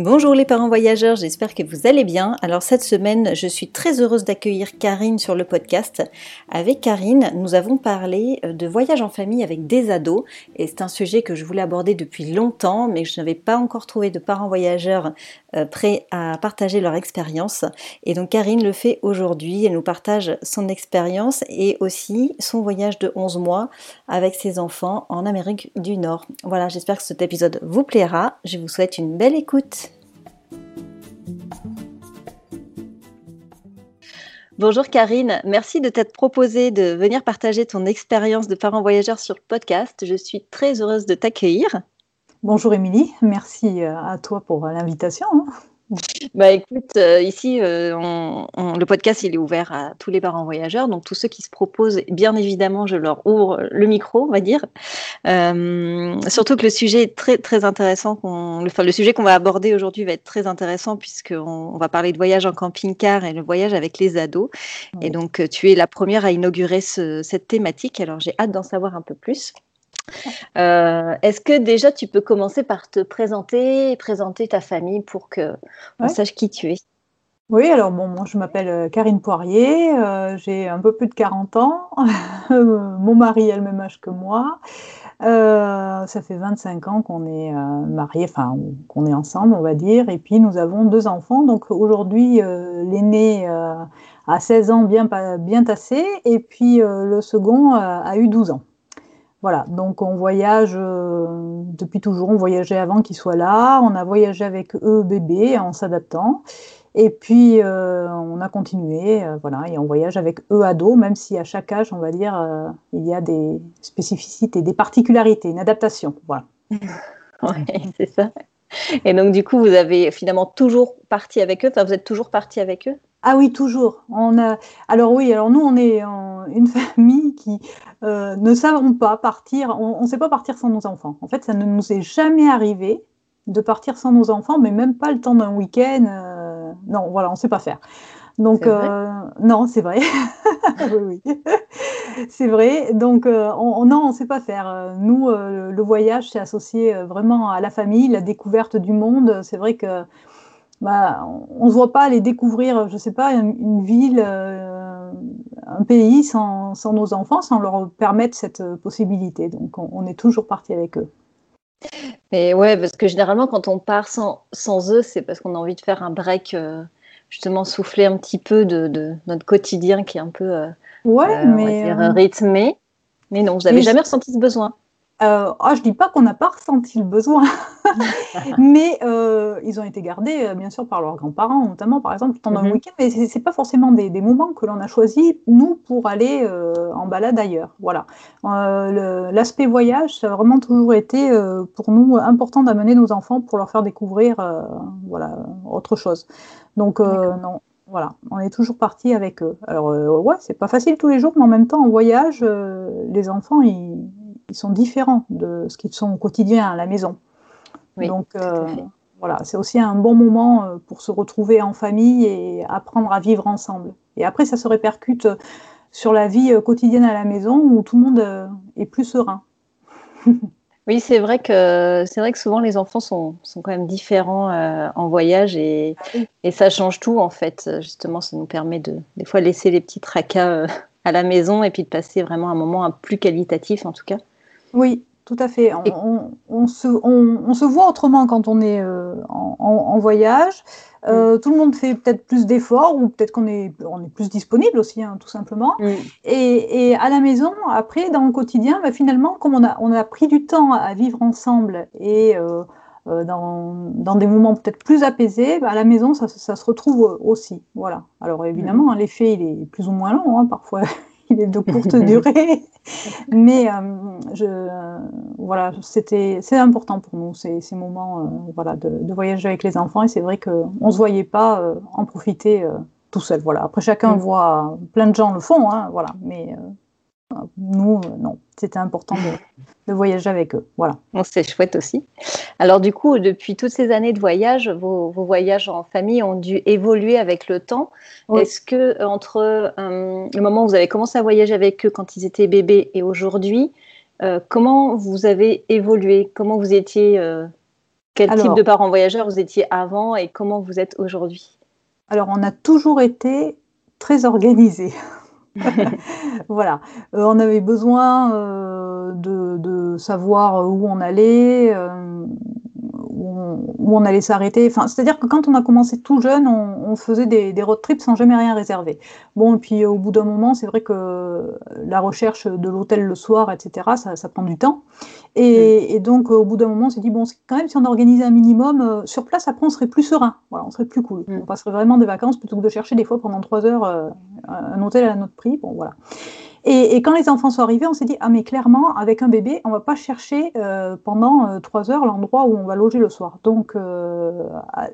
Bonjour les parents voyageurs, j'espère que vous allez bien. Alors cette semaine, je suis très heureuse d'accueillir Karine sur le podcast. Avec Karine, nous avons parlé euh, de voyage en famille avec des ados et c'est un sujet que je voulais aborder depuis longtemps mais je n'avais pas encore trouvé de parents voyageurs euh, prêts à partager leur expérience. Et donc Karine le fait aujourd'hui, elle nous partage son expérience et aussi son voyage de 11 mois avec ses enfants en Amérique du Nord. Voilà, j'espère que cet épisode vous plaira. Je vous souhaite une belle écoute. Bonjour Karine, merci de t'être proposée de venir partager ton expérience de parent voyageur sur podcast. Je suis très heureuse de t'accueillir. Bonjour Émilie, merci euh, à toi pour l'invitation. Bah écoute, euh, ici, euh, le podcast, il est ouvert à tous les parents voyageurs, donc tous ceux qui se proposent, bien évidemment, je leur ouvre le micro, on va dire. Euh, surtout que le sujet est très très intéressant. Enfin, le sujet qu'on va aborder aujourd'hui va être très intéressant puisqu'on on va parler de voyage en camping-car et le voyage avec les ados. Et donc, tu es la première à inaugurer cette thématique. Alors, j'ai hâte d'en savoir un peu plus. Euh, est-ce que déjà tu peux commencer par te présenter et présenter ta famille pour que on sache qui tu es? Oui, alors bon, moi je m'appelle euh, Karine Poirier, euh, j'ai un peu plus de 40 ans, mon mari a le même âge que moi, ça fait 25 ans qu'on est mariés, enfin qu'on est ensemble on va dire, et puis nous avons deux enfants, donc aujourd'hui l'aîné a 16 ans bien, bien tassé, et puis le second a eu 12 ans. Voilà, donc on voyage euh, depuis toujours, on voyageait avant qu'ils soient là, on a voyagé avec eux bébés en s'adaptant, et puis euh, on a continué, euh, voilà, et on voyage avec eux ados, même si à chaque âge, on va dire, il y a des spécificités, des particularités, une adaptation, voilà. c'est ça. Et donc du coup, vous avez finalement toujours parti avec eux, enfin vous êtes toujours parti avec eux? Ah oui, toujours. On a... Alors oui, alors nous, on est une famille qui euh, ne savons pas partir, on ne sait pas partir sans nos enfants. En fait, ça ne nous est jamais arrivé de partir sans nos enfants, mais même pas le temps d'un week-end. Euh, non, voilà, on ne sait pas faire. Donc, euh, non, c'est vrai. oui, oui. c'est vrai. Donc, on, non, on ne sait pas faire. Nous, le voyage, c'est associé vraiment à la famille, la découverte du monde. C'est vrai que bah, on ne voit pas aller découvrir, je ne sais pas, une, ville, euh, un pays sans, nos enfants, sans leur permettre cette possibilité. Donc on, est toujours parti avec eux. Mais ouais, parce que généralement, quand on part sans, eux, c'est parce qu'on a envie de faire un break, euh, justement souffler un petit peu de, notre quotidien qui est un peu euh, ouais, mais, rythmé. Mais non, vous n'avez jamais ressenti ce besoin euh, oh, je dis pas qu'on n'a pas ressenti le besoin, mais euh, ils ont été gardés, euh, bien sûr, par leurs grands-parents, notamment, par exemple, pendant un mhm. week-end. Mais c'est pas forcément des, moments que l'on a choisis, nous, pour aller euh, en balade ailleurs. Voilà. L'aspect voyage, ça a vraiment toujours été, pour nous, important d'amener nos enfants pour leur faire découvrir voilà, autre chose. Donc, non, voilà, on est toujours parti avec eux. Alors, ouais, c'est pas facile tous les jours, mais en même temps, en voyage, les enfants, ils ils sont différents de ce qu'ils sont au quotidien à la maison. Donc euh, voilà, c'est aussi un bon moment euh, pour se retrouver en famille et apprendre à vivre ensemble. Et après, ça se répercute sur la vie euh, quotidienne à la maison où tout le monde est plus serein. Oui, c'est vrai que c'est vrai que souvent les enfants sont, sont quand même différents en voyage et, ah et, ça change tout en fait. Justement, ça nous permet de des fois laisser les petits tracas à la maison et puis de passer vraiment un moment plus qualitatif en tout cas. Oui, tout à fait. On, se, voit autrement quand on est euh, en, voyage. Euh, mm. Tout le monde fait peut-être plus d'efforts ou peut-être qu'on est, on est plus disponible aussi, hein, tout simplement. Mm. Et, à la maison, après, dans le quotidien, bah, finalement, comme on a, on a pris du temps à vivre ensemble et euh, dans, des moments peut-être plus apaisés, bah, à la maison, ça, se retrouve aussi. Voilà. Alors évidemment, mm. hein, l'effet, il est plus ou moins long. Hein, parfois, il est de courte durée. Mais euh, je, voilà, c'était, c'est important pour nous ces, ces moments, euh, voilà, de, voyager avec les enfants. Et c'est vrai qu'on ne se voyait pas euh, en profiter tout seul. Voilà. Après, chacun mm. voit, plein de gens le font, hein, voilà. Mais Nous, non, c'était important de, voyager avec eux. Voilà. c'est chouette aussi. Alors du coup, depuis toutes ces années de voyage, vos, voyages en famille ont dû évoluer avec le temps. Est-ce que entre le moment où vous avez commencé à voyager avec eux quand ils étaient bébés et aujourd'hui, comment vous avez évolué? Comment vous étiez quel type de parents voyageurs vous étiez avant et comment vous êtes aujourd'hui? Alors, on a toujours été très organisés. voilà, euh, on avait besoin euh, de, savoir où on allait, euh, où on, allait s'arrêter. Enfin, c'est-à-dire que quand on a commencé tout jeune, on, faisait des, des, road trips sans jamais rien réserver. Bon, et puis au bout d'un moment, c'est vrai que la recherche de l'hôtel le soir, etc., ça, prend du temps. Et, donc, au bout d'un moment, on s'est dit, bon, quand même, si on organisait un minimum, sur place, après, on serait plus serein. Voilà, on serait plus cool. Mm. On passerait vraiment des vacances plutôt que de chercher des fois pendant trois heures un hôtel à notre prix. Bon, voilà. Et, quand les enfants sont arrivés, on s'est dit ah mais clairement avec un bébé, on va pas chercher euh, pendant euh, trois heures l'endroit où on va loger le soir. Donc euh,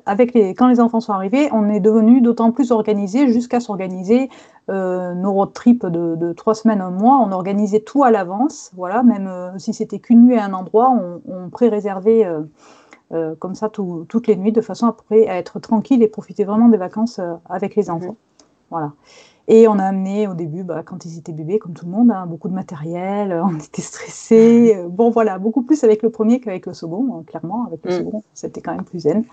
avec les, quand les enfants sont arrivés, on est devenu d'autant plus organisé jusqu'à s'organiser nos road trips de, trois semaines un mois. On organisait tout à l'avance, voilà. Même si c'était qu'une nuit à un endroit, on, on pré-réservait. comme ça toutes les nuits, de façon à être tranquille et profiter vraiment des vacances avec les enfants. Voilà. Et on a amené au début, bah, quand ils étaient bébés, comme tout le monde, hein, beaucoup de matériel, on était stressés. Euh, bon, voilà, beaucoup plus avec le premier qu'avec le second, hein, clairement. Avec le mm. second, c'était quand même plus zen.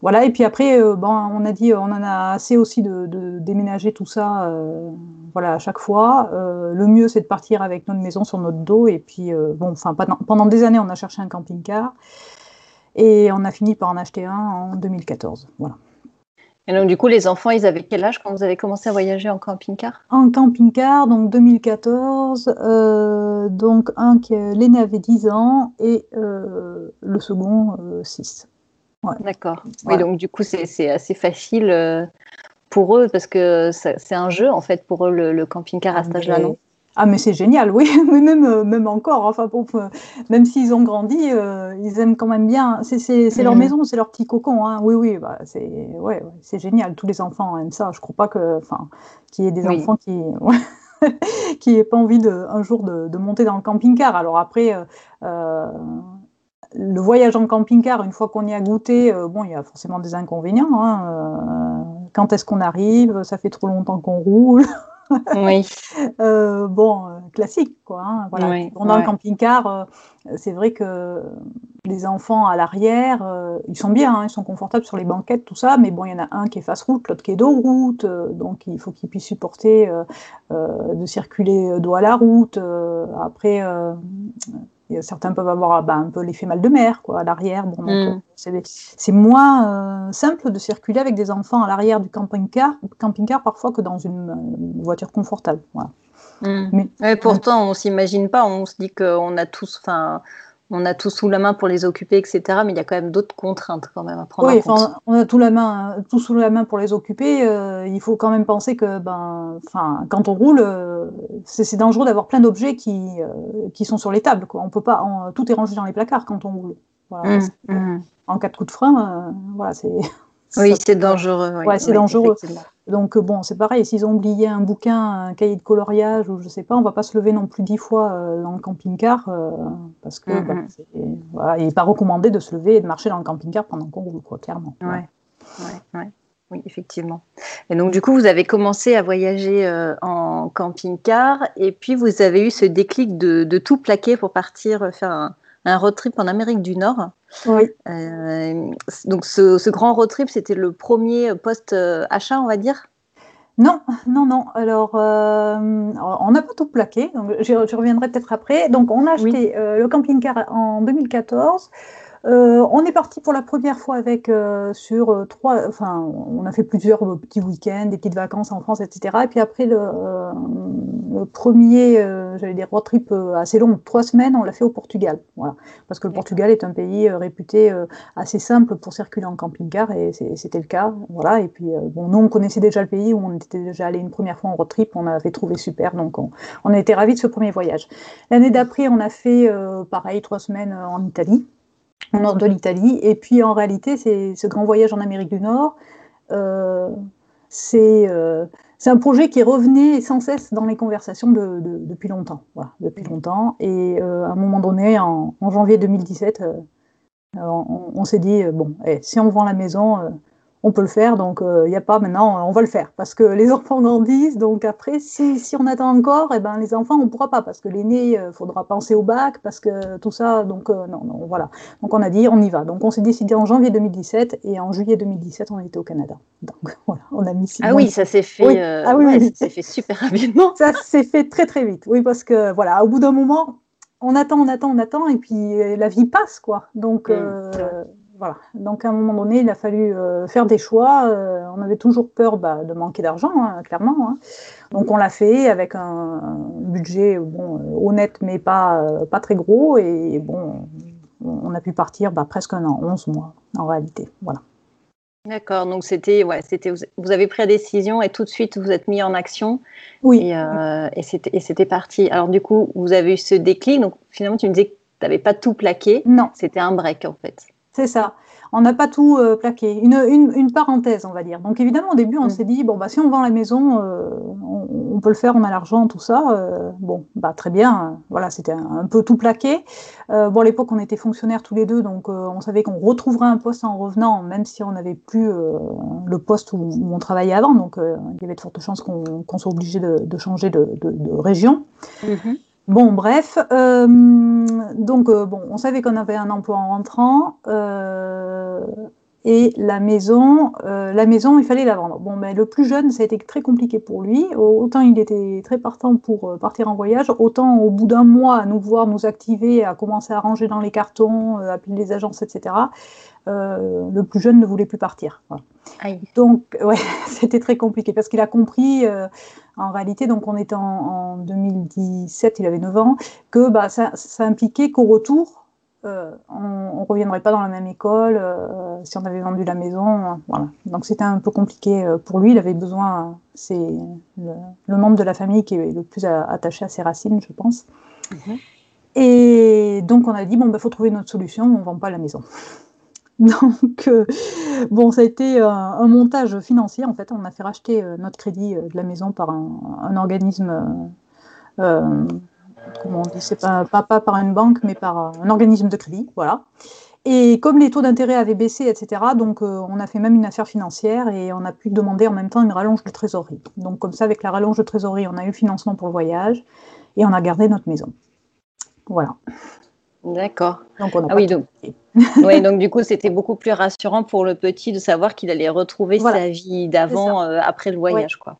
Voilà, et puis après, euh, bon, on a dit, on en a assez aussi de, déménager tout ça, euh, voilà, à chaque fois. le mieux, c'est de partir avec notre maison sur notre dos. Et puis, bon, enfin, pendant des années, on a cherché un camping-car. Et on a fini par en acheter un en 2014. Voilà. Et donc, du coup, les enfants, ils avaient quel âge quand vous avez commencé à voyager en camping-car? En camping-car, donc 2014. Euh, donc, un qui l'aîné avait 10 ans et euh, le second 6. Euh, D'accord. Oui, donc du coup, c'est assez facile pour eux parce que c'est un jeu en fait pour eux le, camping-car à cet âge-là, non? Ah mais c'est génial, oui, mais même, euh, même encore, enfin, euh, même s'ils ont grandi, euh, ils aiment quand même bien. C'est leur mm. maison, c'est leur petit cocon, hein. oui, oui, bah, c'est ouais, génial. Tous les enfants aiment ça. Je crois pas que, enfin, qu'il y ait des enfants qui qui n'aient pas envie de, un jour de, de, monter dans le camping-car. Alors après, le voyage en camping-car, une fois qu'on y a goûté, bon, il y a forcément des inconvénients. Hein, quand est-ce qu'on arrive Ça fait trop longtemps qu'on roule. Oui. Euh, bon, euh, classique, quoi. Hein, voilà. Le camping-car, euh, c'est vrai que les enfants à l'arrière, ils sont bien, hein, ils sont confortables sur les banquettes, tout ça, mais bon, il y en a un qui est face route, l'autre qui est dos route, donc il faut qu'ils puissent supporter de circuler dos à la route. après, certains peuvent avoir bah, un peu l'effet mal de mer quoi, à l'arrière. Bon, mm. c'est moins euh, simple de circuler avec des enfants à l'arrière du camping-car, camping-car parfois que dans une, euh, voiture confortable. Voilà. Mm. Mais, pourtant, on s'imagine pas, on se dit qu'on a tous, enfin, on a tout sous la main pour les occuper, etc. Mais il y a quand même d'autres contraintes quand même à prendre oui, en compte. on a tout, la main, tout sous la main pour les occuper. Euh, il faut quand même penser que ben, quand on roule, euh, c'est dangereux d'avoir plein d'objets qui, euh, qui sont sur les tables. Quoi. On peut pas, tout est rangé dans les placards quand on roule. Voilà, mmh, mmh. En cas de coup de frein, voilà, c'est oui, c'est dangereux. Ouais, c'est dangereux. Donc bon, c'est pareil, s'ils ont oublié un bouquin, un cahier de coloriage ou je sais pas, on va pas se lever non plus dix fois euh, dans le camping-car euh, parce que bah, voilà, il n'est pas recommandé de se lever et de marcher dans le camping-car pendant qu'on roule, quoi, clairement. Ouais. Ouais, oui, effectivement. Et donc, du coup, vous avez commencé à voyager euh, en camping-car et puis vous avez eu ce déclic de, de tout plaquer pour partir faire un, un road trip en Amérique du Nord. Oui. Euh, donc ce, grand road trip, c'était le premier post-achat, on va dire? Non, non, non. Alors, euh, on n'a pas tout plaqué, donc je, reviendrai peut-être après. Donc, on a acheté euh, le camping-car en 2014. Euh, on est parti pour la première fois avec euh, sur euh, trois, enfin, on a fait plusieurs petits week-ends, des petites vacances en France, etc. Et puis après le, premier, j'allais dire road trip assez long, trois semaines, on l'a fait au Portugal, voilà, parce que le Portugal est un pays réputé assez simple pour circuler en camping-car et c'était le cas, voilà. Et puis bon, nous on connaissait déjà le pays où on était déjà allé une première fois en road trip, on avait trouvé super, donc on, on a été ravis de ce premier voyage. L'année d'après, on a fait pareil trois semaines en Italie au nord de l'Italie. Et puis en réalité, c'est ce grand voyage en Amérique du Nord, euh, c'est euh, un projet qui revenait sans cesse dans les conversations depuis longtemps. Voilà, depuis longtemps. Et à un moment donné, en, janvier 2017, on, s'est dit bon, eh, si on vend la maison, on peut le faire, donc il euh, n'y a pas maintenant, on va le faire, parce que les enfants grandissent, donc après, si, si on attend encore, eh ben, les enfants, on ne pourra pas, parce que l'aîné, il euh, faudra penser au bac, parce que tout ça, donc euh, non, non, voilà. Donc on a dit, on y va. Donc on s'est décidé en janvier 2017, et en juillet 2017, on était au Canada. Donc voilà, on a mis Ah oui, ça s'est fait, ah, oui, ça s'est fait super rapidement. Ça s'est fait très très vite, oui, parce que voilà, au bout d'un moment, on attend, on attend, on attend, et puis la vie passe, quoi. Donc, mmh, voilà. Donc à un moment donné, il a fallu euh, faire des choix. Euh, on avait toujours peur bah, de manquer d'argent, hein, clairement. Hein. Donc on l'a fait avec un, budget bon, euh, honnête, mais pas, pas très gros. Et bon, on a pu partir bah, presque un an, 11 mois en réalité. Voilà. D'accord, donc c'était, ouais, c'était, vous avez pris la décision et tout de suite vous êtes mis en action. Oui. Et, c'était, et c'était parti. Alors du coup, vous avez eu ce déclic. Donc finalement, tu me disais que tu n'avais pas tout plaqué. Non. C'était un break en fait. C'est ça. On n'a pas tout euh, plaqué. Une, parenthèse, on va dire. Donc évidemment, au début, on mm. s'est dit, bon, bah, si on vend la maison, euh, on, peut le faire, on a l'argent, tout ça. Euh, bon, bah, très bien. Voilà, c'était un, peu tout plaqué. bon, à l'époque, on était fonctionnaires tous les deux, donc on savait qu'on retrouverait un poste en revenant, même si on n'avait plus le poste où, on travaillait avant. Donc il y avait de fortes chances qu'on soit obligé de, changer de, région. Mm-hmm. Bon, bref, euh, donc euh, bon, on savait qu'on avait un emploi en rentrant euh, et la maison, la maison, il fallait la vendre. Bon, mais le plus jeune, ça a été très compliqué pour lui. Autant il était très partant pour partir en voyage, autant au bout d'un mois à nous voir nous activer, à commencer à ranger dans les cartons, appeler les agences, etc. le plus jeune ne voulait plus partir. Donc, ouais, c'était très compliqué parce qu'il a compris en réalité, donc on était en, 2017, il avait 9 ans, que bah, ça, impliquait qu'au retour, euh, on ne reviendrait pas dans la même école euh, si on avait vendu la maison. voilà. Donc c'était un peu compliqué euh, pour lui. Il avait besoin, c'est le, membre de la famille qui est le plus attaché à ses racines, je pense. Mhm. Et donc on a dit bon, il bah, faut trouver une autre solution. On ne vend pas la maison. Donc, euh, bon, ça a été un, montage financier. En fait, on a fait racheter euh, notre crédit euh, de la maison par un, organisme, comment on dit, c'est pas, pas, par une banque, mais par un organisme de crédit, voilà. Et comme les taux d'intérêt avaient baissé, etc., donc on a fait même une affaire financière et on a pu demander en même temps une rallonge de trésorerie. Donc comme ça, avec la rallonge de trésorerie, on a eu le financement pour le voyage et on a gardé notre maison. Voilà. D'accord. Donc on a ah oui, donc, oui, donc du coup, c'était beaucoup plus rassurant pour le petit de savoir qu'il allait retrouver sa vie d'avant euh, après le voyage. Quoi.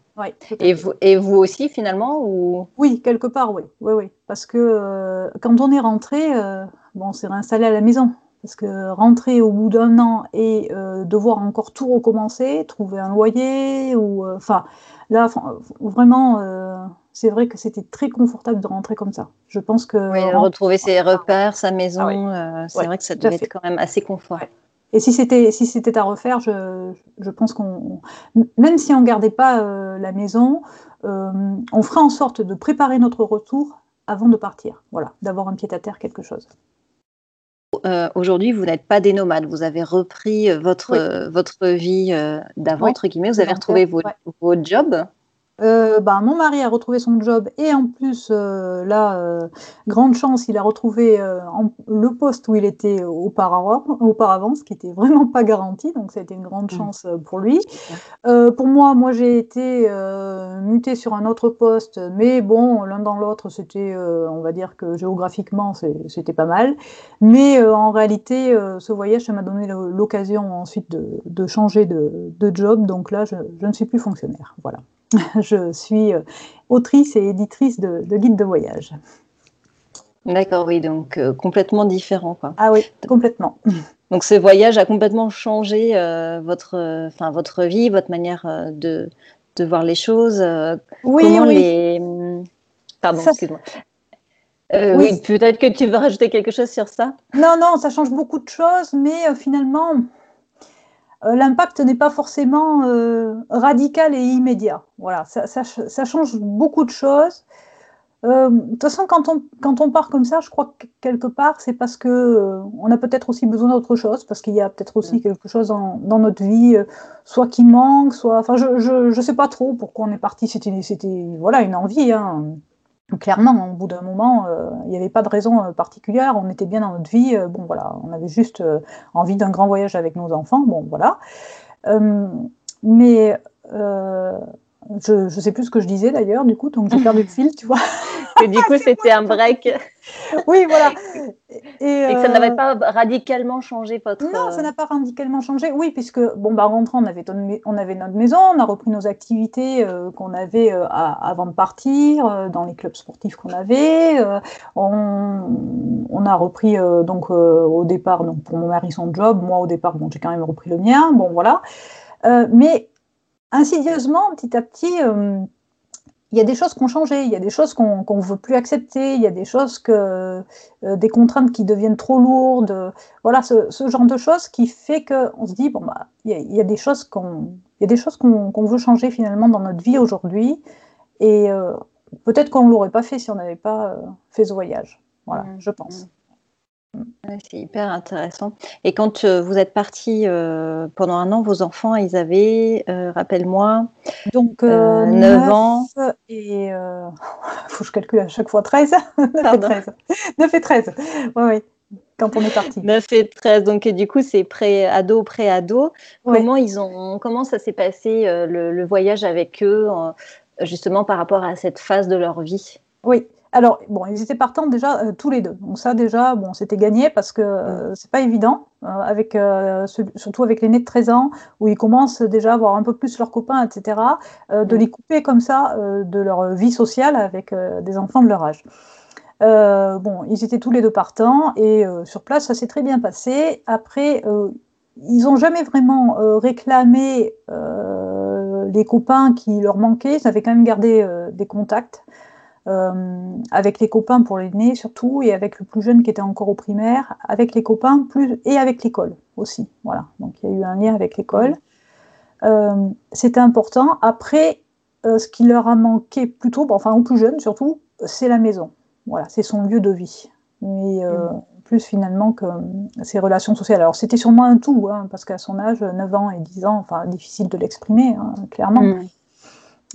et, vous, et vous aussi, finalement ou... Oui, quelque part, oui. oui, oui. Parce que euh, quand on est rentré, euh, bon, on s'est réinstallé à la maison. Parce que rentrer au bout d'un an et devoir encore tout recommencer, trouver un loyer, ou enfin, là, vraiment c'est vrai que c'était très confortable de rentrer comme ça. Je pense que. Oui, retrouver ses repères, sa maison, ah euh, c'est vrai que ça devait être quand même assez confort. Et si c'était si c'était à refaire, je, je pense qu'on même si on gardait pas euh, la maison, euh, on ferait en sorte de préparer notre retour avant de partir. Voilà, d'avoir un pied à terre, quelque chose. Aujourd'hui, vous n'êtes pas des nomades. Vous avez repris votre votre vie d'avant entre guillemets. Vous avez retrouvé votre, votre job. Euh, bah, mon mari a retrouvé son job et en plus, euh, là, euh, grande chance, il a retrouvé le poste où il était auparavant, auparavant, ce qui n'était vraiment pas garanti, donc ça a été une grande mmh. chance pour lui. pour moi, moi j'ai été mutée sur un autre poste, mais bon, l'un dans l'autre, c'était, on va dire que géographiquement, c'était pas mal. Mais en réalité, ce voyage, ça m'a donné l'occasion ensuite de, changer de, job, donc là, je, je ne suis plus fonctionnaire. Voilà. je suis euh, autrice et éditrice de, guides de voyage. D'accord, oui, donc euh, complètement différent. Quoi. Ah oui, complètement. Donc ce voyage a complètement changé euh, votre, enfin votre vie, votre manière de, de, voir les choses. oui, comment oui. Les... Pardon, excuse-moi. oui, oui peut-être que tu veux rajouter quelque chose sur ça? Non, non, ça change beaucoup de choses, mais finalement, l'impact n'est pas forcément euh, radical et immédiat. Voilà, ça, change beaucoup de choses. euh, de toute façon, quand on, quand on part comme ça, je crois que quelque part, c'est parce que euh, on a peut-être aussi besoin d'autre chose, parce qu'il y a peut-être aussi quelque chose dans notre vie, euh, soit qui manque, soit. Enfin, je, je, je, sais pas trop pourquoi on est parti. C'était, c'était voilà, une envie. Hein. Clairement, au bout d'un moment, il n'y avait pas de raison particulière. On était bien dans notre vie. bon, voilà, on avait juste envie d'un grand voyage avec nos enfants. Bon, voilà. mais je ne sais plus ce que je disais d'ailleurs, du coup, donc j'ai perdu le fil, tu vois. que du coup, c'était un break. oui, voilà. Et, que ça n'avait euh, pas radicalement changé votre. Non, ça n'a pas radicalement changé. Oui, puisque, bon, bah, rentrant, on avait, on avait notre maison, on a repris nos activités euh, qu'on avait euh, avant de partir, dans les clubs sportifs qu'on avait. On, on, a repris, donc, au départ, donc, pour mon mari, son job. Moi, au départ, bon, j'ai quand même repris le mien. Bon, voilà. mais insidieusement, petit à petit, euh, il y a des choses qui ont changé, il y a des choses qu'on ne veut plus accepter, il y a des choses que, euh, des contraintes qui deviennent trop lourdes. Voilà, ce, genre de choses qui fait qu'on se dit, bon, bah, il y, a, des choses qu'on qu'on veut changer finalement dans notre vie aujourd'hui. Et euh, peut-être qu'on ne l'aurait pas fait si on n'avait pas fait ce voyage. Voilà, mmh. je pense. C'est hyper intéressant. Et quand euh, vous êtes parti euh, pendant un an, vos enfants, ils avaient, euh, rappelle-moi, donc 9, ans. Et il faut que je calcule à chaque fois 13. 9 et 13. 9 et 13. Oui, oui. Quand on est parti. 9 et 13. Donc, du coup, c'est pré-ado, pré-ado. Comment, ils ont, comment ça s'est passé le, voyage avec eux, justement par rapport à cette phase de leur vie? Oui. Alors, bon, ils étaient partants déjà euh, tous les deux. Donc ça, déjà, bon, c'était gagné parce que euh, c'est pas évident, euh, avec, surtout avec l'aîné de 13 ans, où ils commencent déjà à voir un peu plus leurs copains, etc., de les couper comme ça de leur vie sociale avec des enfants de leur âge. bon, ils étaient tous les deux partants et sur place, ça s'est très bien passé. Après, ils n'ont jamais vraiment réclamé les copains qui leur manquaient. Ils avaient quand même gardé des contacts. Euh, avec les copains pour l'aîné surtout, et avec le plus jeune qui était encore au primaire, avec les copains plus, et avec l'école aussi. Voilà, donc il y a eu un lien avec l'école. Euh, c'était important. Après, euh, ce qui leur a manqué plutôt, enfin aux plus jeunes surtout, c'est la maison. Voilà, c'est son lieu de vie. Mais mm. plus finalement que ses relations sociales. Alors c'était sûrement un tout, hein, parce qu'à son âge, 9 ans et 10 ans, enfin difficile de l'exprimer, hein, clairement. Mm.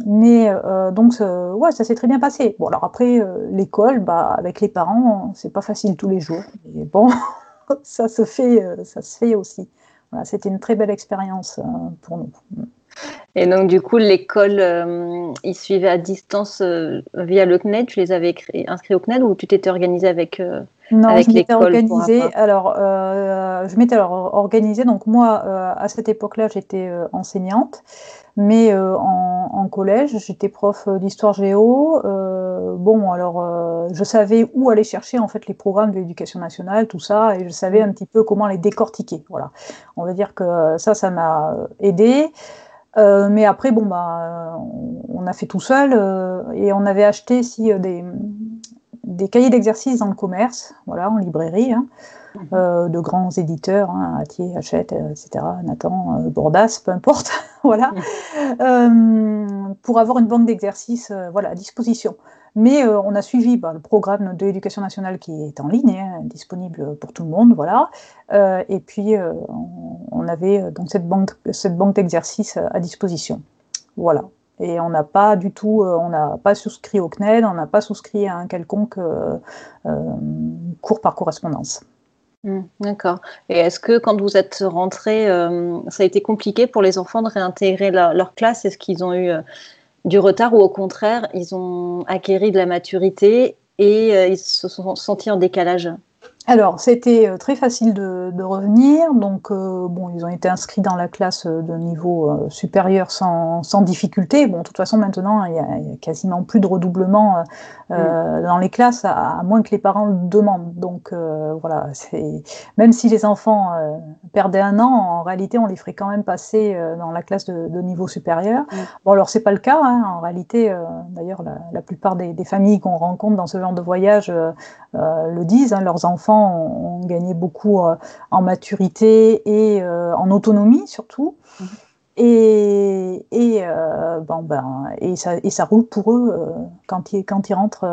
Mais euh, donc, ouais, ça s'est très bien passé. Bon, alors après, euh, l'école, bah, avec les parents, c'est pas facile tous les jours. Mais bon, ça se fait, euh, ça se fait aussi. Voilà, c'était une très belle expérience pour nous. Et donc, du coup, l'école, ils suivaient à distance via le CNED. Tu les avais inscrits au CNED ou tu t'étais organisé avec non, je m'étais organisée. Alors, je m'étais alors organisée. Donc moi, à cette époque-là, j'étais enseignante. Mais euh, en, collège, j'étais prof d'histoire géo. Euh, bon, alors euh, je savais où aller chercher en fait les programmes de l'éducation nationale, tout ça, et je savais un petit peu comment les décortiquer. Voilà. On va dire que ça, ça m'a aidé. mais après, bon, bah, on a fait tout seul et on avait acheté si, des, des cahiers d'exercice dans le commerce, voilà, en librairie. Hein. Mhm. Euh, de grands éditeurs, hein, Atier, Hachette, euh, etc., Nathan, euh, Bordas, peu importe, voilà, mhm. pour avoir une banque d'exercices voilà, à disposition. Mais on a suivi bah, le programme de l'éducation nationale qui est en ligne, hein, disponible pour tout le monde, voilà. et puis on, avait donc cette banque, cette banque d'exercices à disposition, voilà. Et on n'a pas du tout, on n'a pas souscrit au CNED, on n'a pas souscrit à un quelconque cours par correspondance. Mmh, d'accord. Et est-ce que quand vous êtes rentré, euh, ça a été compliqué pour les enfants de réintégrer leur classe? Est-ce qu'ils ont eu euh, du retard ou au contraire, ils ont acquéri de la maturité et euh, ils se sont sentis en décalage? Alors, c'était euh, très facile de, revenir. Donc, euh, bon, ils ont été inscrits dans la classe euh, de niveau supérieur sans, difficulté. Bon, de toute façon, maintenant, il n'y a, quasiment plus de redoublement mm. dans les classes, à, moins que les parents le demandent. Donc, voilà, même si les enfants perdaient un an, en réalité, on les ferait quand même passer dans la classe de, niveau supérieur. Mm. Bon, alors, c'est pas le cas. Hein. En réalité, d'ailleurs, la, plupart des, familles qu'on rencontre dans ce genre de voyage le disent. Hein, leurs enfants ont, gagné beaucoup euh, en maturité et euh, en autonomie surtout. Mhm. Et, et, euh, bon, ben, et, ça, et ça roule pour eux quand, ils, quand ils rentrent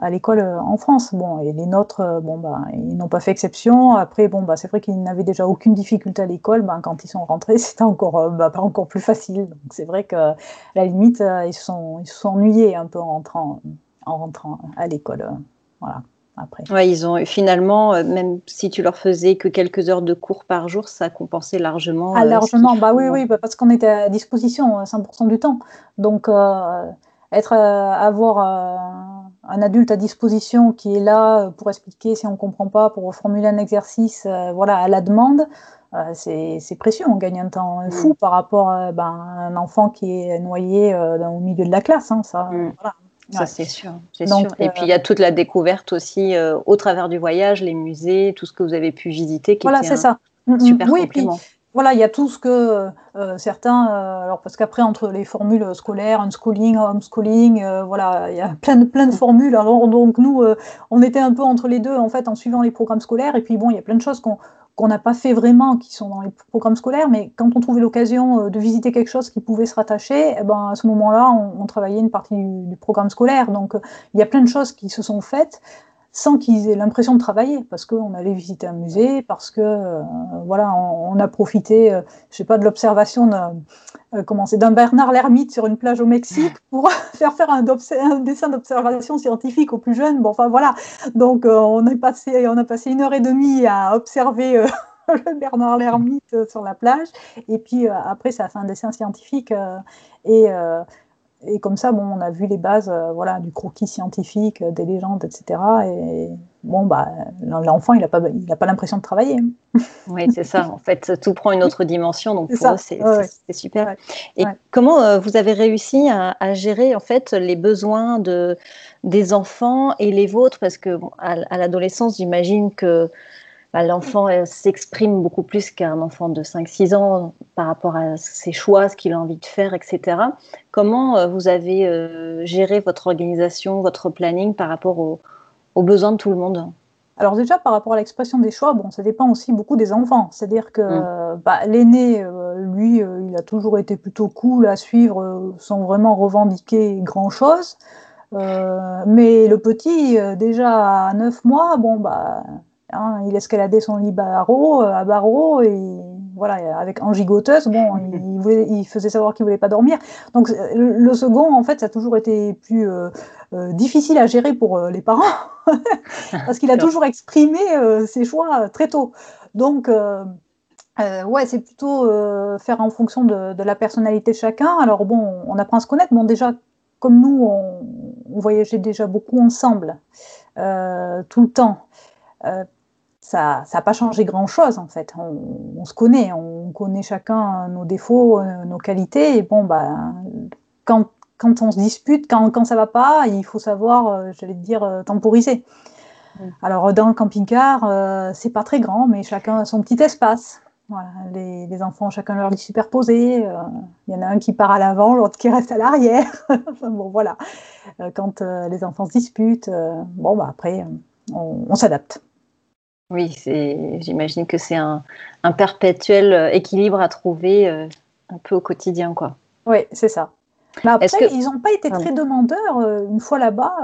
à l'école en France. Bon, et les nôtres, bon, ben, ils n'ont pas fait exception. Après, bon, ben, c'est vrai qu'ils n'avaient déjà aucune difficulté à l'école. Ben, quand ils sont rentrés, c'était encore, ben, pas encore plus facile. Donc c'est vrai qu'à la limite, ils, sont, ils se sont ennuyés un peu en rentrant, en rentrant à l'école. voilà. Ouais, ils ont finalement, euh, même si tu leur faisais que quelques heures de cours par jour, ça compensait largement. Ah, euh, largement, bah oui, oui, bah, parce qu'on était à disposition 100% euh, du temps. Donc, être, avoir un adulte à disposition qui est là pour expliquer si on ne comprend pas, pour reformuler un exercice, voilà, à la demande, c'est précieux. On gagne un temps fou mm. par rapport ben, à un enfant qui est noyé au milieu de la classe. Hein, ça, mm. voilà. Ça, c'est sûr, Et euh, puis, il y a toute la découverte aussi euh, au travers du voyage, les musées, tout ce que vous avez pu visiter. Qui voilà, c'est ça. Mm, mm. super oui, Puis, voilà, il y a tout ce que euh, certains, alors parce qu'après entre les formules scolaires, unschooling, homeschooling, voilà, il y a plein de plein de formules. Alors donc nous, on était un peu entre les deux en fait en suivant les programmes scolaires. Et puis bon, il y a plein de choses qu'on qu'on n'a pas fait vraiment, qui sont dans les programmes scolaires, mais quand on trouvait l'occasion euh, de visiter quelque chose qui pouvait se rattacher, eh ben, à ce moment-là, on, travaillait une partie du, programme scolaire. Donc, euh, il y a plein de choses qui se sont faites sans qu'ils aient l'impression de travailler, parce qu'on allait visiter un musée, parce que euh, voilà, on, a profité, je je sais pas, de l'observation d'un Bernard l'ermite sur une plage au Mexique pour faire faire un, un dessin d'observation scientifique aux plus jeunes. Bon, enfin voilà, donc on, est passé, on a passé une heure et demie à observer. Bernard l'ermite sur la plage, et puis après ça a fait un dessin scientifique et et comme ça, bon, on a vu les bases euh, voilà, du croquis scientifique, euh, des légendes, etc. Et bon, bah, l'enfant, il n'a pas, il pas l'impression de travailler. Oui, c'est ça. En fait, tout prend une autre dimension. Donc, pour eux, c'est super. Et comment euh, vous avez réussi à, gérer, en fait, les besoins de, des enfants et les vôtres? Parce que à l'adolescence, j'imagine que bah, l'enfant s'exprime beaucoup plus qu'un enfant de 5-6 ans par rapport à ses choix, ce qu'il a envie de faire, etc. Comment euh, vous avez euh, géré votre organisation, votre planning par rapport aux, besoins de tout le monde? Alors déjà, par rapport à l'expression des choix, bon, ça dépend aussi beaucoup des enfants. C'est-à-dire que mm. bah, l'aîné, euh, lui, il a toujours été plutôt cool à suivre sans vraiment revendiquer grand-chose. mais le petit, déjà à 9 mois, bon, bah, Hein, il escaladait son lit barreau, euh, à barreau et voilà, avec en gigoteuse, bon, il, faisait savoir qu'il voulait pas dormir. Donc le, second, en fait, ça a toujours été plus euh, euh, difficile à gérer pour les parents parce qu'il a toujours exprimé ses choix très tôt. Donc ouais, c'est plutôt faire en fonction de, la personnalité de chacun. Alors bon, on apprend à se connaître. Bon, déjà, comme nous, on, voyageait déjà beaucoup ensemble, tout le temps ça n'a pas changé grand-chose en fait. On, se connaît, on connaît chacun nos défauts, euh, nos qualités. Et bon, bah, quand, quand on se dispute, quand, quand ça va pas, il faut savoir, euh, j'allais dire, euh, temporiser. Alors dans le camping-car, c'est pas très grand, mais chacun a son petit espace. Voilà, les, les, enfants, chacun leur lit superposé. Il y en a un qui part à l'avant, l'autre qui reste à l'arrière. bon, voilà. quand les enfants se disputent, bon, bah, après, on s'adapte. Oui, j'imagine que c'est un, perpétuel euh, équilibre à trouver euh, un peu au quotidien. Quoi. Oui, c'est ça. Mais après, ils n'ont pas été très demandeurs euh, une fois là-bas.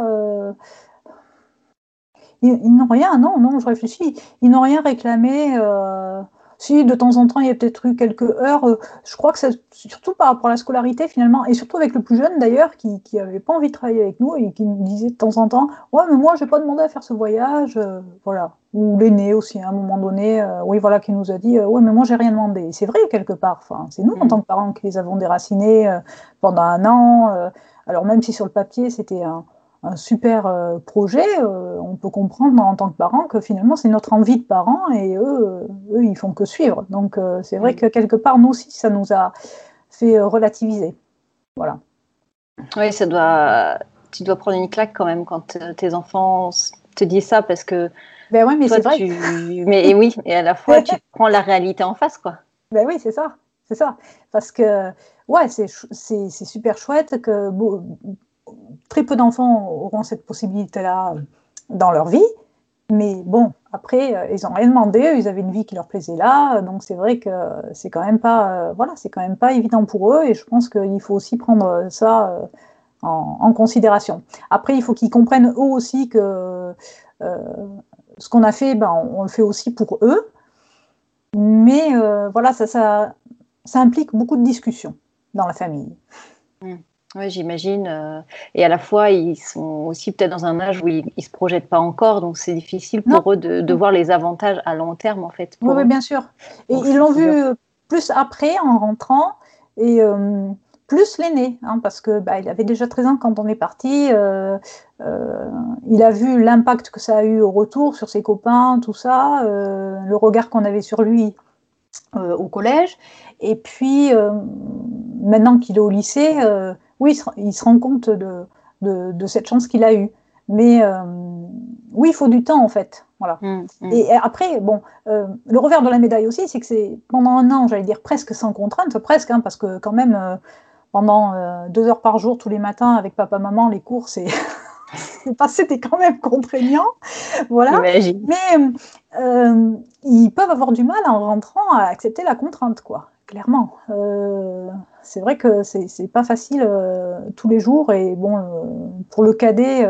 ils, n'ont rien, non, non, je réfléchis. Ils n'ont rien réclamé. Si de temps en temps il y a peut-être eu quelques heures, euh, je crois que c'est surtout par rapport à la scolarité finalement, et surtout avec le plus jeune d'ailleurs, qui n'avait pas envie de travailler avec nous et qui nous disait de temps en temps Ouais, mais moi je n'ai pas demandé à faire ce voyage, euh, voilà. Ou l'aîné aussi, à un moment donné, euh, oui, voilà, qui nous a dit Ouais, mais moi j'ai rien demandé. C'est vrai quelque part, enfin, c'est nous en mm. tant que parents qui les avons déracinés pendant un an. alors même si sur le papier c'était un un super euh, projet, euh, on peut comprendre en tant que parent que finalement c'est notre envie de parents et eux, euh, eux ils font que suivre. Donc c'est vrai que quelque part nous aussi ça nous a fait relativiser. Voilà. Oui, ça doit. Tu dois prendre une claque quand même quand tes enfants te disent ça parce que. Ben oui, mais c'est vrai. Mais oui, et à la fois tu prends la réalité en face, quoi. Ben oui, c'est ça, c'est ça. Parce que ouais, c'est super chouette que très peu d'enfants auront cette possibilité-là dans leur vie. Mais bon, après, euh, ils n'ont rien demandé, ils avaient une vie qui leur plaisait là, donc c'est vrai que c'est quand même pas, euh, voilà, c'est quand même pas évident pour eux, et je pense qu'il faut aussi prendre ça euh, en, considération. Après, il faut qu'ils comprennent eux aussi que ce qu'on a fait, ben, on, le fait aussi pour eux, mais voilà, ça, ça, implique beaucoup de discussions dans la famille. Mmh. Oui, j'imagine. Euh, et à la fois, ils sont aussi peut-être dans un âge où ils ne se projettent pas encore, donc c'est difficile pour eux de, voir les avantages à long terme, en fait. Oui, bien sûr. Et ils l'ont vu plus après, en rentrant, et euh, plus l'aîné, hein, parce que bah, il avait déjà 13 ans quand on est parti. Euh, il a vu l'impact que ça a eu au retour sur ses copains, tout ça, le regard qu'on avait sur lui au collège. Et puis, maintenant qu'il est au lycée, oui, il se, rend compte de, cette chance qu'il a eue. Mais euh, oui, il faut du temps en fait. Voilà. Mmh, mmh. Et après, bon, euh, le revers de la médaille aussi, c'est que c'est pendant un an, j'allais dire presque sans contrainte, presque, hein, parce que quand même, euh, pendant deux heures par jour tous les matins avec papa, maman, les cours, c'est. c'était quand même contraignant. Voilà. Mais ils peuvent avoir du mal en rentrant à accepter la contrainte, quoi clairement. Euh, c'est vrai que c'est pas facile euh, tous les jours. Et bon, euh, pour le cadet,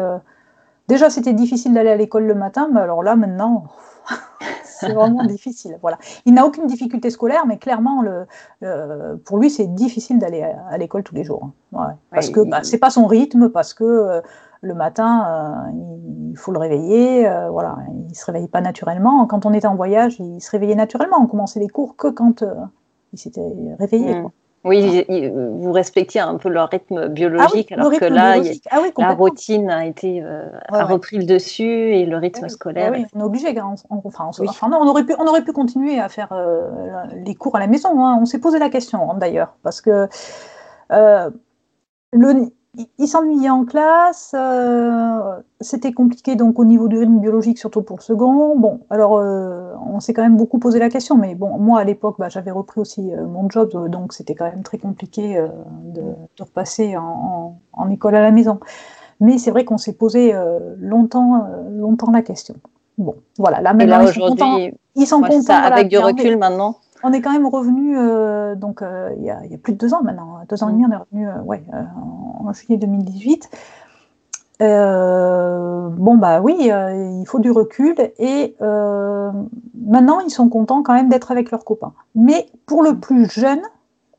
déjà c'était difficile d'aller à l'école le matin, mais alors là maintenant, c'est vraiment difficile. Voilà. Il n'a aucune difficulté scolaire, mais clairement, le, pour lui, c'est difficile d'aller à, l'école tous les jours. Hein. parce que bah, c'est pas son rythme, parce que le matin, il faut le réveiller. voilà, il se réveille pas naturellement. Quand on était en voyage, il se réveillait naturellement. On commençait les cours que quand ils s'étaient réveillés. Hmm. Oui, vous respectiez un peu leur rythme biologique, ah alors que là, ah la routine a été euh, a repris le dessus et le rythme ah scolaire. oui, on est obligé. On, enfin, on, non, on aurait pu, on aurait pu continuer à faire euh, les cours à la maison. Hein. On s'est posé la question hein, d'ailleurs, parce que euh, le, il s'ennuyait en classe, euh, c'était compliqué donc au niveau du rythme biologique, surtout pour le second. Bon, alors euh, on s'est quand même beaucoup posé la question, mais bon, moi à l'époque, bah, j'avais repris aussi euh, mon job, donc c'était quand même très compliqué de, repasser en, école à la maison. Mais c'est vrai qu'on s'est posé longtemps, longtemps la question. Bon, voilà, là maintenant ils sont contents. Ils sont contents avec du recul maintenant on est quand même revenu, euh, donc euh, il, y a, plus de deux ans maintenant, deux ans et demi, on est revenu euh, ouais, en, juillet 2018. bon, bah oui, il faut du recul et maintenant ils sont contents quand même d'être avec leurs copains. Mais pour le plus jeune,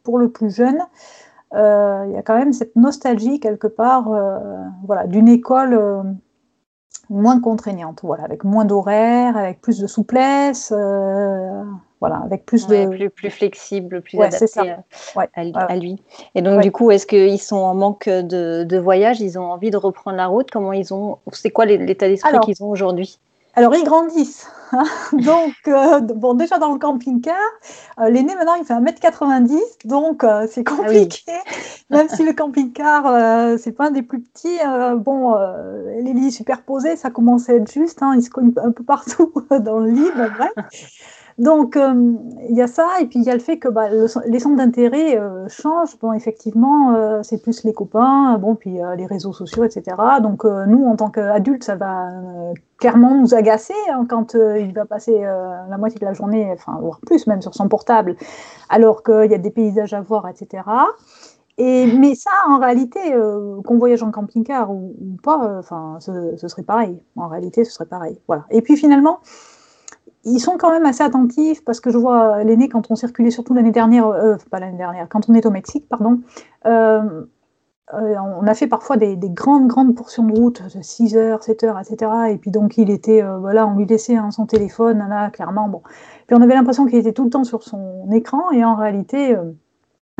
pour le plus jeune, il y a quand même cette nostalgie quelque part voilà, d'une école moins contraignante, voilà, avec moins d'horaires, avec plus de souplesse, voilà, avec plus de plus, plus flexible, plus adapté à, lui. Et donc du coup, est-ce qu'ils sont en manque de, de, voyage Ils ont envie de reprendre la route? Comment ils ont C'est quoi l'état d'esprit qu'ils ont aujourd'hui? Alors, ils grandissent. Hein. donc, euh, bon, déjà dans le camping-car, euh, l'aîné maintenant il fait 1m90, donc euh, c'est ah compliqué. Même si le camping-car, c'est pas un des plus petits, bon, les lits superposés, ça commence à être juste, hein, ils se cognent un peu partout dans le lit, bref. Donc, euh, il y a ça, et puis il y a le fait que bah, les centres d'intérêt euh, changent. Bon, effectivement, euh, c'est plus les copains, bon, puis les réseaux sociaux, etc. Donc, nous, en tant qu'adultes, ça va clairement nous agacer hein, quand il va passer la moitié de la journée, enfin, voire plus même sur son portable, alors qu'il y a des paysages à voir, etc. Et, mais ça, en réalité, qu'on voyage en camping-car ou, pas, enfin, ce, ce, serait pareil. En réalité, ce serait pareil. Voilà. Et puis finalement, ils sont quand même assez attentifs parce que je vois l'aîné quand on circulait surtout l'année dernière, euh, pas l'année dernière, quand on est au Mexique, pardon, euh, euh, on a fait parfois des, grandes, grandes portions de route, de 6 heures, 7 heures, etc. Et puis donc il était, voilà, on lui laissait hein, son téléphone, là, clairement, bon. Puis on avait l'impression qu'il était tout le temps sur son écran et en réalité,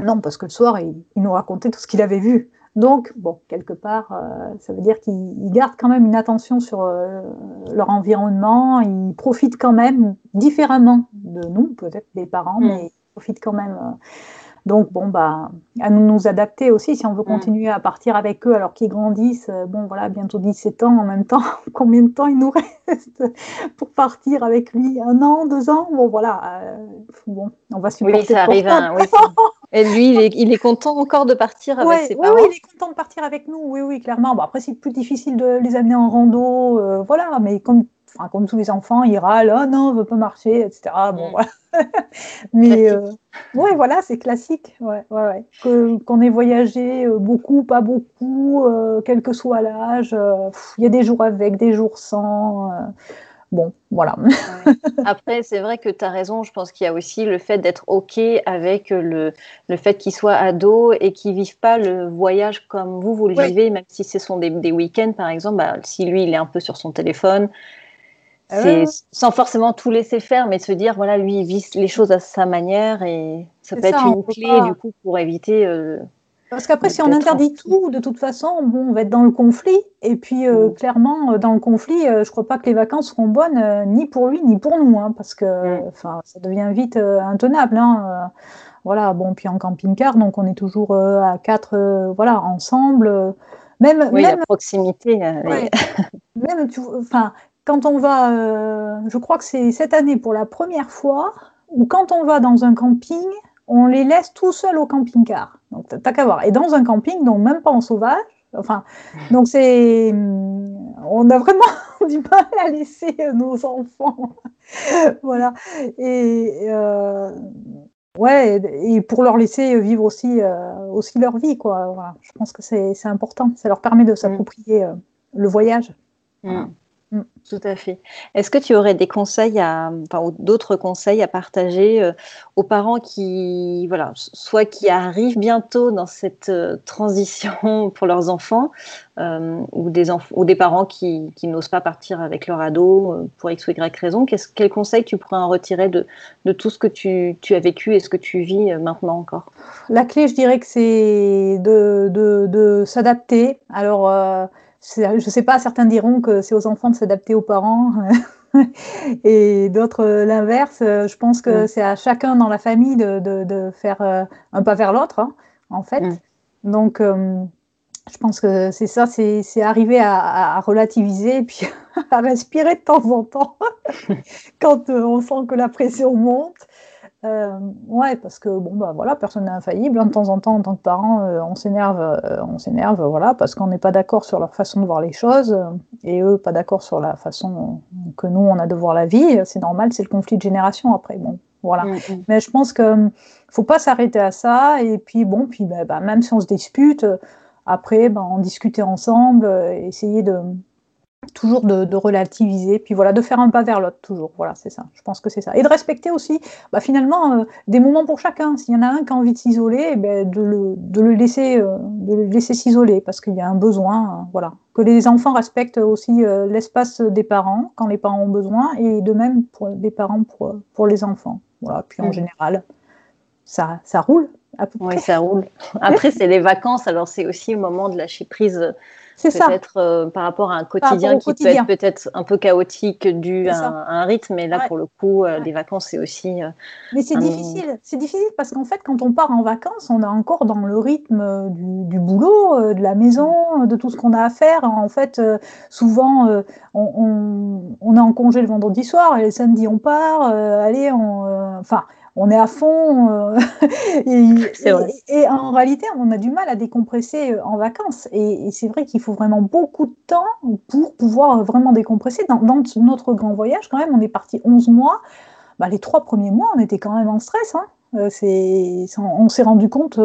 non, parce que le soir, il nous racontait tout ce qu'il avait vu. Donc, bon, quelque part, euh, ça veut dire qu'ils gardent quand même une attention sur euh, leur environnement, ils profitent quand même différemment de nous, peut-être des parents, mm. mais ils profitent quand même. Euh, donc, bon, bah, à nous nous adapter aussi si on veut mm. continuer à partir avec eux alors qu'ils grandissent. bon, voilà, bientôt 17 ans en même temps. Combien de temps il nous reste pour partir avec lui? Un an, deux ans? Bon, voilà. bon, on va supporter. Oui, ça arrive. oui, Et lui, il est, content encore de partir avec ses parents? Oui, il est content de partir avec nous. Oui, oui, clairement. Bon, après, c'est plus difficile de les amener en rando, euh, voilà. Mais comme comme tous les enfants, ils râlent, oh non, on veut pas marcher, etc. Bon, mm. voilà. Mais euh, ouais, voilà, c'est classique. Ouais, ouais, qu'on ait voyagé euh, beaucoup, pas beaucoup, euh, quel que soit l'âge, il y a des jours avec, des jours sans. Bon, voilà. Après, c'est vrai que tu as raison. Je pense qu'il y a aussi le fait d'être OK avec le, le fait qu'ils soient ados et qu'ils ne vivent pas le voyage comme vous, vous le vivez, même si ce sont des, des week-ends, par exemple. Bah, si lui, il est un peu sur son téléphone, c'est sans forcément tout laisser faire, mais se dire, voilà, lui, il vit les choses à sa manière et ça peut être une clé, du coup, pour éviter. Euh, parce qu'après, si on interdit tout, de toute façon, bon, on va être dans le conflit. Et puis, euh, mm. clairement, euh, dans le conflit, je ne crois pas que les vacances seront bonnes, ni pour lui, ni pour nous, hein, parce que mm. ça devient vite intenable. Hein, voilà, bon, puis en camping-car, donc on est toujours à quatre, voilà, ensemble. Même, oui, même, la proximité. même, enfin, quand on va, euh, je crois que c'est cette année pour la première fois, où quand on va dans un camping, on les laisse tout seuls au camping-car. Donc, t'as qu'à voir. Et dans un camping, donc même pas en sauvage. Enfin, donc c'est, on a vraiment du mal à laisser nos enfants, voilà. Et euh, ouais, et pour leur laisser vivre aussi, euh, aussi leur vie, quoi. Je pense que c'est important. Ça leur permet de s'approprier le voyage. Mm. Mm, tout à fait. Est-ce que tu aurais des conseils à, enfin, d'autres conseils à partager euh, aux parents qui, voilà, soit qui arrivent bientôt dans cette euh, transition pour leurs enfants, euh, ou, des ou des parents qui, n'osent pas partir avec leur ado pour X ou Y raison Quels conseils tu pourrais en retirer de, tout ce que tu, as vécu et ce que tu vis maintenant encore? La clé, je dirais que c'est de, de s'adapter. Alors, je ne sais pas, certains diront que c'est aux enfants de s'adapter aux parents. et d'autres l'inverse. Je pense que c'est à chacun dans la famille de, de, faire euh, un pas vers l'autre, hein, en fait. Donc, euh, je pense que c'est ça, c'est arriver à, à, relativiser et puis à respirer de temps en temps quand euh, on sent que la pression monte. Euh, ouais, parce que bon bah voilà, personne n'est infaillible. Hein. De temps en temps, en tant que parent, euh, on s'énerve, euh, on s'énerve, voilà, parce qu'on n'est pas d'accord sur leur façon de voir les choses et eux pas d'accord sur la façon que nous on a de voir la vie. C'est normal, c'est le conflit de génération après. Bon, voilà. Mm, mm. Mais je pense que faut pas s'arrêter à ça et puis bon, puis bah, bah, même si on se dispute, après, bah, en discuter ensemble, essayer de toujours de, relativiser, puis voilà, de faire un pas vers l'autre, toujours. Voilà, c'est ça. Je pense que c'est ça. Et de respecter aussi, bah, finalement, euh, des moments pour chacun. S'il y en a un qui a envie de s'isoler, eh ben, de, le, de, le, laisser, euh, de le laisser s'isoler, parce qu'il y a un besoin. Euh, voilà. Que les enfants respectent aussi l'espace des parents quand les parents ont besoin, et de même pour des parents pour, pour les enfants. Voilà. Puis en mm. général, ça, ça roule. À peu oui, ça roule. Après, c'est les vacances, alors c'est aussi le moment de lâcher prise. Peut-être euh, par rapport à un quotidien qui peut être peut-être un peu chaotique dû à un, rythme, mais là, pour le coup, euh, les vacances, c'est aussi. Euh, mais c'est difficile. C'est difficile parce qu'en fait, quand on part en vacances, on est encore dans le rythme du, boulot, de la maison, de tout ce qu'on a à faire. En fait, souvent, on, on, est en congé le vendredi soir et le samedi, on part. allez, on. Enfin on est à fond. Euh, et, en réalité, on a du mal à décompresser euh, en vacances. Et, c'est vrai qu'il faut vraiment beaucoup de temps pour pouvoir vraiment décompresser. Dans, notre grand voyage, quand même, on est parti 11 mois. Bah, les trois premiers mois, on était quand même en stress. Hein. Euh, on s'est rendu compte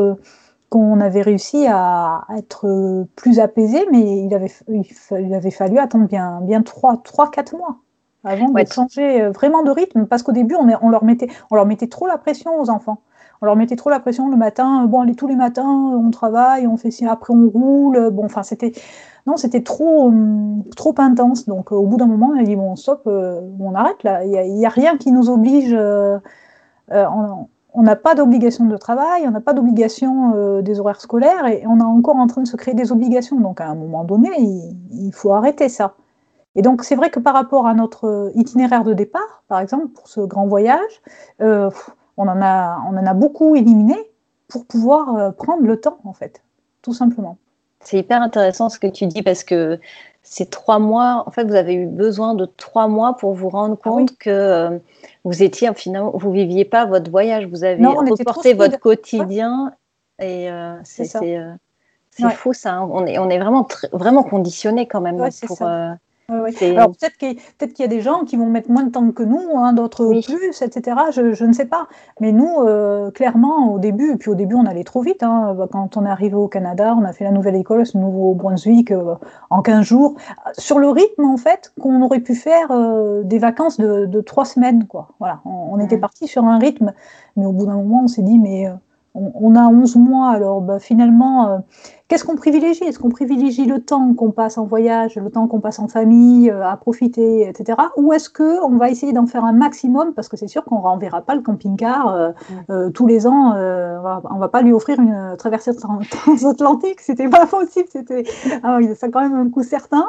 qu'on avait réussi à être plus apaisé, mais il avait, il avait fallu attendre bien, bien 3-4 mois avant de changer euh, vraiment de rythme, parce qu'au début, on, on, leur mettait, on leur mettait trop la pression aux enfants. On leur mettait trop la pression le matin. Bon, allez, tous les matins, on travaille, on fait ci, après on roule. Bon, enfin, c'était non, c'était trop, trop intense. Donc, euh, au bout d'un moment, on a dit bon, stop, euh, on arrête là. Il n'y a, a, rien qui nous oblige. on n'a pas d'obligation de travail, on n'a pas d'obligation des horaires scolaires, et on est encore en train de se créer des obligations. Donc, à un moment donné, il faut arrêter ça. Et donc, c'est vrai que par rapport à notre euh, itinéraire de départ, par exemple, pour ce grand voyage, euh, on, en a, on en a beaucoup éliminé pour pouvoir euh, prendre le temps, en fait, tout simplement. C'est hyper intéressant ce que tu dis parce que ces trois mois, en fait, vous avez eu besoin de trois mois pour vous rendre ah compte que vous étiez finalement, vous viviez pas votre voyage, vous avez reporté votre quotidien et c'est fou ça. Hein. On est, on est vraiment, vraiment conditionné quand même pour, Alors peut-être qu'il y a des gens qui vont mettre moins de temps que nous, hein, d'autres plus, etc. Je, ne sais pas. Mais nous, euh, clairement, au début, et puis au début, on allait trop vite. Hein. Bah, quand on est arrivé au Canada, on a fait la nouvelle école, ce Nouveau-Brunswick, euh, en 15 jours. Sur le rythme, en fait, qu'on aurait pu faire euh, des vacances de, trois semaines. Quoi. Voilà, on, était parti sur un rythme, mais au bout d'un moment, on s'est dit, mais on, a 11 mois, alors bah, finalement, euh, qu'est-ce qu'on privilégie? Est-ce qu'on privilégie le temps qu'on passe en voyage, le temps qu'on passe en famille, euh, à profiter, etc. Ou est-ce qu'on va essayer d'en faire un maximum? Parce que c'est sûr qu'on ne renverra pas le camping-car euh, tous les ans. on ne va pas lui offrir une traversée transatlantique, c'était pas possible. C'était, ah ça a quand même un coût certain.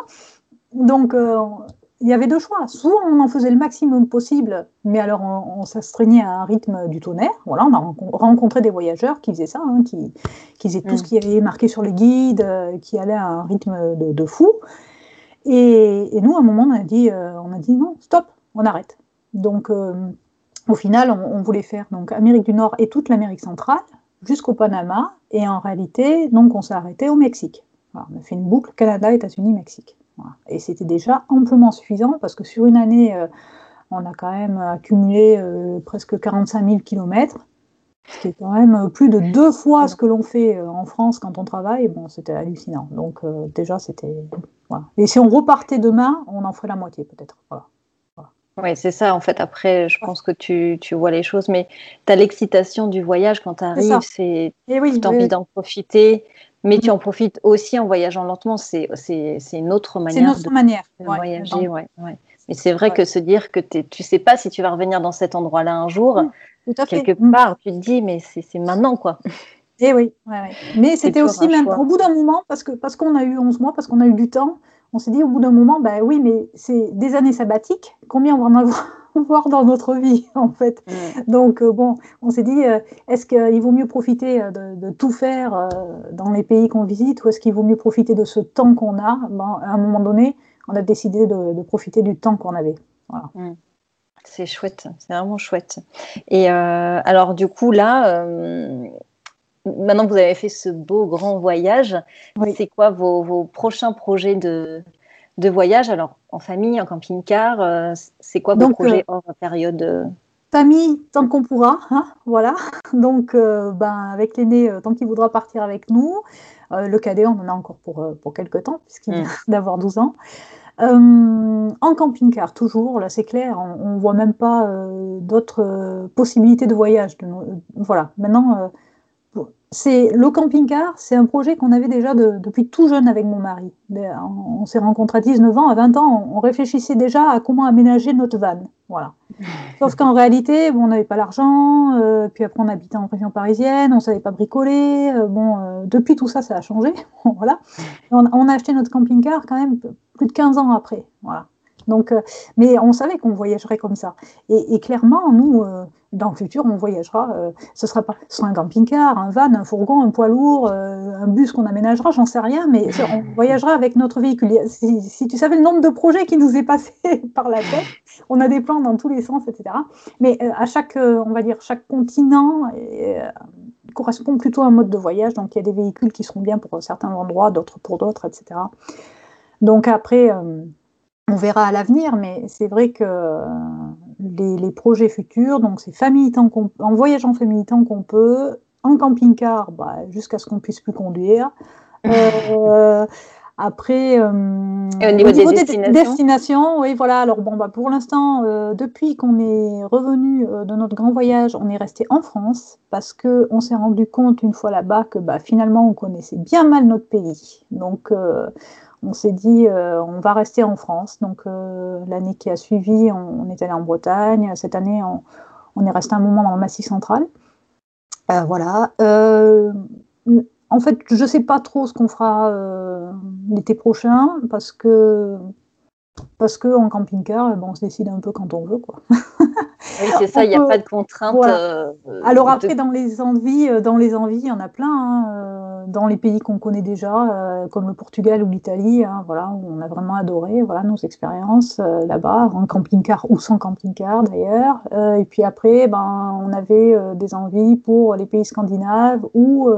Donc, il y avait deux choix. Soit on en faisait le maximum possible, mais alors on, s'astreignait à un rythme du tonnerre. Voilà, on a rencontré des voyageurs qui faisaient ça, hein, qui, qui, faisaient tout ce mm. qui avait marqué sur les guides, euh, qui allaient à un rythme de, fou. Et, nous, à un moment, on a dit, euh, on a dit non, stop, on arrête. Donc, euh, au final, on, voulait faire donc Amérique du Nord et toute l'Amérique centrale jusqu'au Panama. Et en réalité, donc, on s'est arrêté au Mexique. on a fait une boucle Canada, États-Unis, Mexique. Et c'était déjà amplement suffisant parce que sur une année, euh, on a quand même accumulé euh, presque 45 000 km, ce qui est quand même euh, plus de deux fois ce que l'on fait en France quand on travaille. Bon, c'était hallucinant. Donc déjà, c'était... Et si on repartait demain, on en ferait la moitié peut-être. Oui, c'est ça. En fait, après, je pense que tu, tu vois les choses, mais tu as l'excitation du voyage quand tu arrives, c'est oui, tu as envie d'en profiter mais tu en profites aussi en voyageant lentement. C'est une autre manière, une autre de, manière. voyager. Ouais, ouais. Mais c'est vrai que se dire que tu ne sais pas si tu vas revenir dans cet endroit-là un jour, quelque part, tu te dis, mais c'est maintenant, quoi. Et eh oui, mais c'était aussi même au bout d'un moment, parce qu'on parce qu'on a eu 11 mois, parce qu'on a eu du temps, on s'est dit au bout d'un moment, bah oui, mais c'est des années sabbatiques, combien on va en avoir? Voir dans notre vie, en fait. Donc, euh, bon, on s'est dit, euh, est-ce qu'il vaut mieux profiter euh, de, tout faire dans les pays qu'on visite ou est-ce qu'il vaut mieux profiter de ce temps qu'on a? Ben, À un moment donné, on a décidé de, profiter du temps qu'on avait. Mm. C'est chouette, c'est vraiment chouette. Et alors, du coup, là, maintenant que vous avez fait ce beau grand voyage, c'est quoi vos, prochains projets de, de voyage, alors en famille, en camping-car, euh, c'est quoi vos projets euh, hors période euh Famille, tant qu'on pourra, hein, voilà. Donc, ben, avec l'aîné, tant qu'il voudra partir avec nous. le cadet, on en a encore pour, pour quelques temps, puisqu'il vient mm. d'avoir 12 ans. en camping-car, toujours, là c'est clair, on ne voit même pas d'autres possibilités de voyage. De, voilà, maintenant, c'est le camping-car, c'est un projet qu'on avait déjà depuis tout jeune avec mon mari. On, s'est rencontrés à 19 ans, à 20 ans, on, réfléchissait déjà à comment aménager notre van. Voilà. Sauf qu'en réalité, on n'avait pas l'argent, euh, puis après on habitait en région parisienne, on ne savait pas bricoler. Euh, bon, euh, depuis tout ça, ça a changé. voilà. On, on, a acheté notre camping-car quand même plus de 15 ans après. Voilà. Donc, euh, mais on savait qu'on voyagerait comme ça. Et, clairement, nous, euh, dans le futur, on voyagera. Euh, ce sera pas, ce un camping-car, un van, un fourgon, un poids lourd, un bus qu'on aménagera, j'en sais rien, mais on voyagera avec notre véhicule. Si, tu savais le nombre de projets qui nous est passé par la tête, on a des plans dans tous les sens, etc. Mais à chaque, on va dire, chaque continent correspond plutôt à un mode de voyage. Donc, il y a des véhicules qui seront bien pour certains endroits, d'autres pour d'autres, etc. Donc après on verra à l'avenir, mais c'est vrai que euh, les, projets futurs, donc c'est famille tant qu'on, en voyage en famille tant qu'on peut, en camping-car bah, jusqu'à ce qu'on puisse plus conduire. Euh, après, euh, au niveau, des, destinations. oui, voilà. Alors bon, bah, pour l'instant, depuis qu'on est revenu de notre grand voyage, on est resté en France parce que on s'est rendu compte une fois là-bas que bah, finalement on connaissait bien mal notre pays. Donc on s'est dit euh, on va rester en France. Donc euh, l'année qui a suivi, on, est allé en Bretagne. Cette année, on, est resté un moment dans le Massif central. Euh, voilà. en fait, je ne sais pas trop ce qu'on fera l'été prochain parce que parce qu'en camping-car, on se décide un peu quand on veut. Quoi. oui, c'est ça, il n'y a pas de contraintes. Alors après, dans les envies, dans les envies, il y en a plein. Hein, dans les pays qu'on connaît déjà, euh, comme le Portugal ou l'Italie, hein, voilà, on a vraiment adoré voilà, nos expériences euh, là-bas, en camping-car ou sans camping-car d'ailleurs. Euh, et puis après, ben, on avait des envies pour les pays scandinaves ou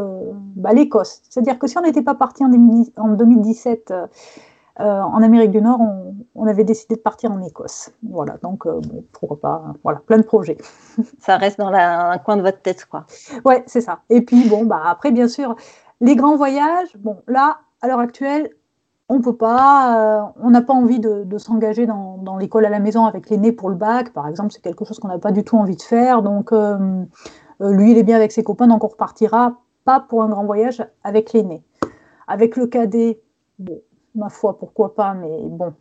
bah, l'Écosse. C'est-à-dire que si on n'était pas parti en, 2017 en Amérique du Nord, on, avait décidé de partir en Écosse. Voilà, donc pourquoi pas, voilà, plein de projets. Ça reste dans un coin de votre tête, quoi. Ouais, c'est ça. Et puis bon, bah après, bien sûr, les grands voyages, bon, là, à l'heure actuelle, on peut pas, euh, on n'a pas envie de, s'engager dans, l'école à la maison avec l'aîné pour le bac, par exemple, c'est quelque chose qu'on n'a pas du tout envie de faire. Donc, euh, euh, lui, il est bien avec ses copains, donc on repartira pas pour un grand voyage avec l'aîné. Avec le cadet, bon, ma foi, pourquoi pas, mais bon,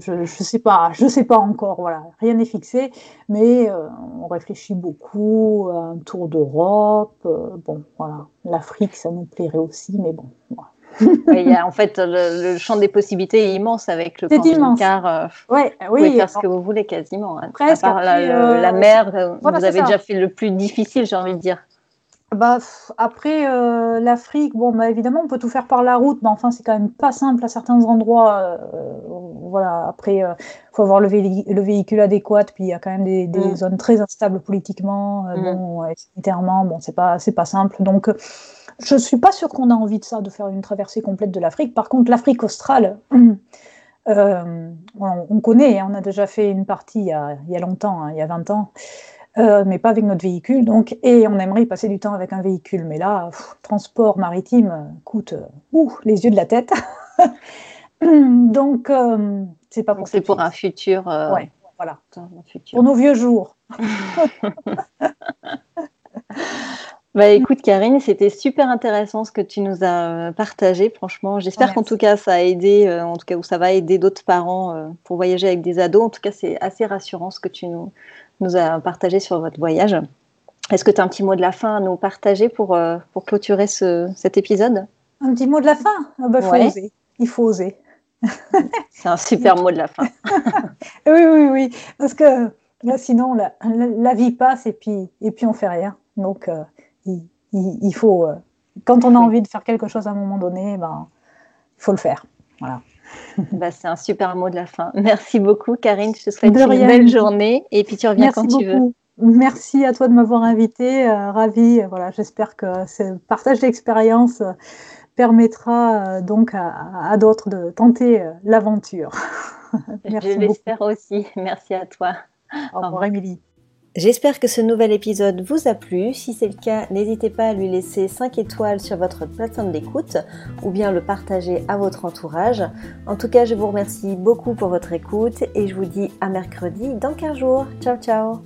je ne sais pas, je sais pas encore, voilà, rien n'est fixé, mais on réfléchit beaucoup à un tour d'Europe, bon, voilà, l'Afrique, ça nous plairait aussi, mais bon, voilà il y a, en fait, le, champ des possibilités est immense avec le camping-car. Euh, ouais, vous pouvez faire ce que vous voulez quasiment. Hein. Presque. À part la, euh, la, mer, euh, vous avez déjà fait le plus difficile, j'ai envie de dire. Bah, après, l'Afrique, bon, bah, évidemment, on peut tout faire par la route, mais enfin, c'est quand même pas simple à certains endroits. voilà, après, il faut avoir le, le, véhicule adéquat, puis il y a quand même des, mm. zones très instables politiquement, mm. bon, sanitairement, bon, c'est pas, pas simple. Donc, je ne suis pas sûre qu'on a envie de ça, de faire une traversée complète de l'Afrique. Par contre, l'Afrique australe, euh, on, connaît, hein, on a déjà fait une partie il y a, longtemps, hein, il y a 20 ans, euh, mais pas avec notre véhicule. Donc, et on aimerait y passer du temps avec un véhicule. Mais là, transport maritime coûte ouh, les yeux de la tête. donc, euh, c'est pas pour C'est pour un futur. Ouais, voilà. Pour nos vieux jours. Bah, écoute Karine, c'était super intéressant ce que tu nous as euh, partagé, franchement. J'espère qu'en tout cas ça a aidé, euh, en tout cas où ça va aider d'autres parents euh, pour voyager avec des ados. En tout cas, c'est assez rassurant ce que tu nous, nous as partagé sur votre voyage. Est-ce que tu as un petit mot de la fin à nous partager pour, pour cloturer ce, cet épisode? Un petit mot de la fin? Ah bah, faut oser. Il faut oser. c'est un super mot de la fin. oui, oui, oui. Parce que sinon, la, la, vie passe et puis, et puis on fait rien. Donc, il, faut, euh, quand on a envie de faire quelque chose à un moment donné, ben, il faut le faire. Voilà. Bah, c'est un super mot de la fin. Merci beaucoup, Karine. Je te souhaite une belle journée et puis tu reviens quand tu veux. Merci à toi de m'avoir invité. Euh, ravie. Voilà, j'espère que ce partage d'expérience euh, permettra donc à, d'autres de tenter l'aventure. Je l'espère aussi. Merci à toi. Au revoir, Émilie. J'espère que ce nouvel épisode vous a plu. Si c'est le cas, n'hésitez pas à lui laisser 5 étoiles sur votre plateforme d'écoute ou bien le partager à votre entourage. En tout cas, je vous remercie beaucoup pour votre écoute et je vous dis à mercredi dans 15 jours. Ciao ciao